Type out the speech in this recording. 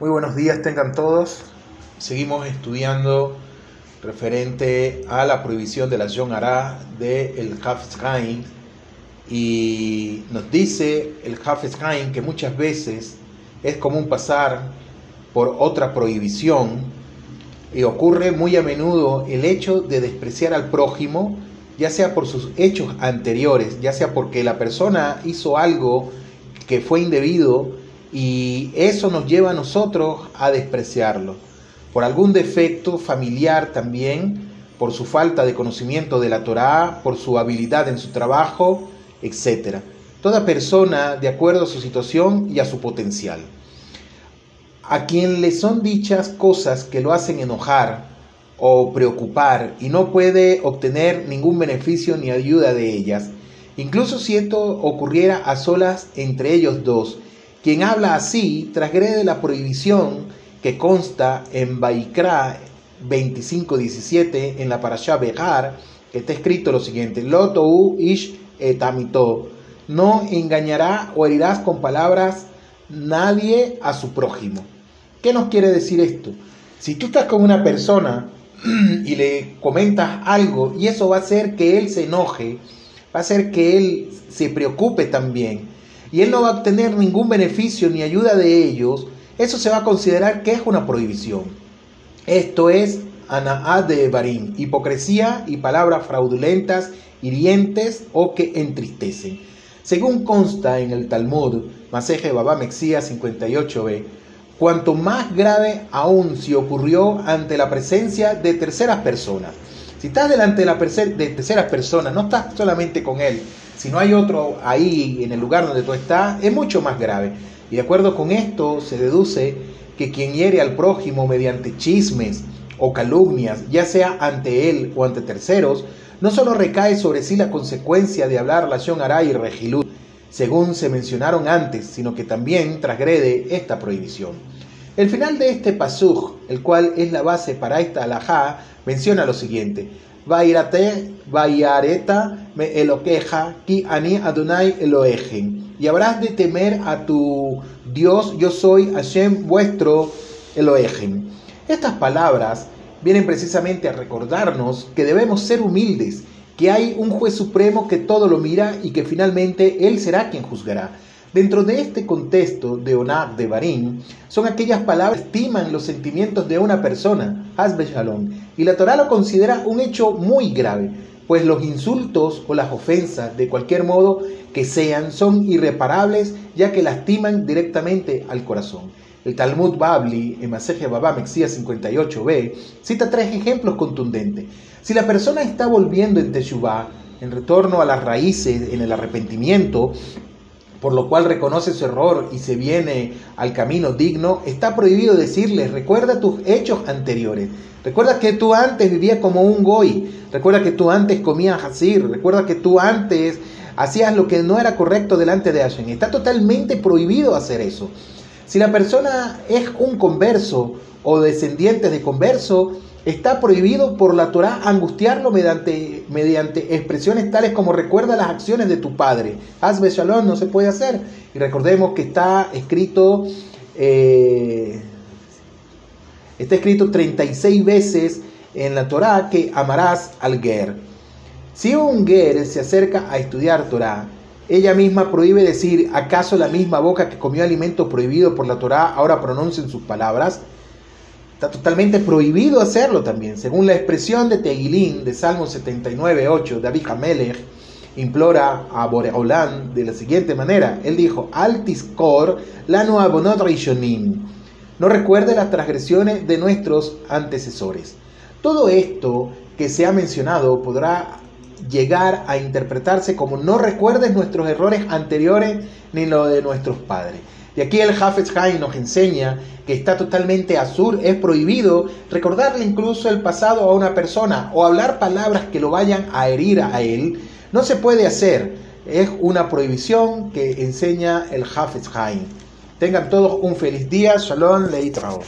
Muy buenos días tengan todos. Seguimos estudiando referente a la prohibición de la John Ara de el Hafez Haim y nos dice el Hafez Haim que muchas veces es común pasar por otra prohibición y ocurre muy a menudo el hecho de despreciar al prójimo, ya sea por sus hechos anteriores, ya sea porque la persona hizo algo que fue indebido y eso nos lleva a nosotros a despreciarlo. Por algún defecto familiar también, por su falta de conocimiento de la Torá, por su habilidad en su trabajo, etc. Toda persona de acuerdo a su situación y a su potencial. A quien le son dichas cosas que lo hacen enojar o preocupar y no puede obtener ningún beneficio ni ayuda de ellas, incluso si esto ocurriera a solas entre ellos dos, quien habla así transgrede la prohibición que consta en Baikra 25:17 en la parasha Behar, que está escrito lo siguiente: Lotou ish etamito. No engañará o herirás con palabras nadie a su prójimo. ¿Qué nos quiere decir esto? Si tú estás con una persona y le comentas algo y eso va a hacer que él se enoje, va a hacer que él se preocupe también y él no va a obtener ningún beneficio ni ayuda de ellos, eso se va a considerar que es una prohibición. Esto es anaad de Barim, hipocresía y palabras fraudulentas, hirientes o que entristecen. Según consta en el Talmud, Maseje Baba Mexía 58b, cuanto más grave aún si ocurrió ante la presencia de terceras personas. Si estás delante de, la de terceras personas, no estás solamente con él, si no hay otro ahí en el lugar donde tú estás, es mucho más grave. Y de acuerdo con esto se deduce que quien hiere al prójimo mediante chismes o calumnias, ya sea ante él o ante terceros, no solo recae sobre sí la consecuencia de hablar relación Aray y Regilud, según se mencionaron antes, sino que también transgrede esta prohibición. El final de este pasuj, el cual es la base para esta alajá, menciona lo siguiente: Vairate, Vaireta, me eloqueja, ki ani Adonai Eloejen. Y habrás de temer a tu Dios, yo soy Hashem vuestro Eloejen. Estas palabras vienen precisamente a recordarnos que debemos ser humildes, que hay un juez supremo que todo lo mira y que finalmente él será quien juzgará. Dentro de este contexto de Onab de Barín, son aquellas palabras que estiman los sentimientos de una persona, Shalom, y la Torah lo considera un hecho muy grave, pues los insultos o las ofensas, de cualquier modo que sean, son irreparables, ya que lastiman directamente al corazón. El Talmud Babli, en Maseje Babá Mexía 58b, cita tres ejemplos contundentes. Si la persona está volviendo en Teshuvah, en retorno a las raíces, en el arrepentimiento, por lo cual reconoce su error y se viene al camino digno, está prohibido decirle, recuerda tus hechos anteriores, recuerda que tú antes vivías como un goy, recuerda que tú antes comías así, recuerda que tú antes hacías lo que no era correcto delante de Hashem. Está totalmente prohibido hacer eso. Si la persona es un converso o descendiente de converso, Está prohibido por la Torah angustiarlo mediante, mediante expresiones tales como recuerda las acciones de tu padre. Hazbe Shalom no se puede hacer. Y recordemos que está escrito, eh, está escrito 36 veces en la Torah que amarás al Ger. Si un Ger se acerca a estudiar Torah, ella misma prohíbe decir, ¿acaso la misma boca que comió alimento prohibido por la Torah ahora pronuncien sus palabras? Está totalmente prohibido hacerlo también. Según la expresión de Teguilín de Salmo 79.8, David Hamelech implora a Boreolán de la siguiente manera. Él dijo, Altis cor lano abonot rishonim. No recuerde las transgresiones de nuestros antecesores. Todo esto que se ha mencionado podrá llegar a interpretarse como no recuerdes nuestros errores anteriores ni lo de nuestros padres. Y aquí el Hafez nos enseña que está totalmente azul, es prohibido recordarle incluso el pasado a una persona o hablar palabras que lo vayan a herir a él. No se puede hacer, es una prohibición que enseña el Hafez. Tengan todos un feliz día, Shalom Leitrao.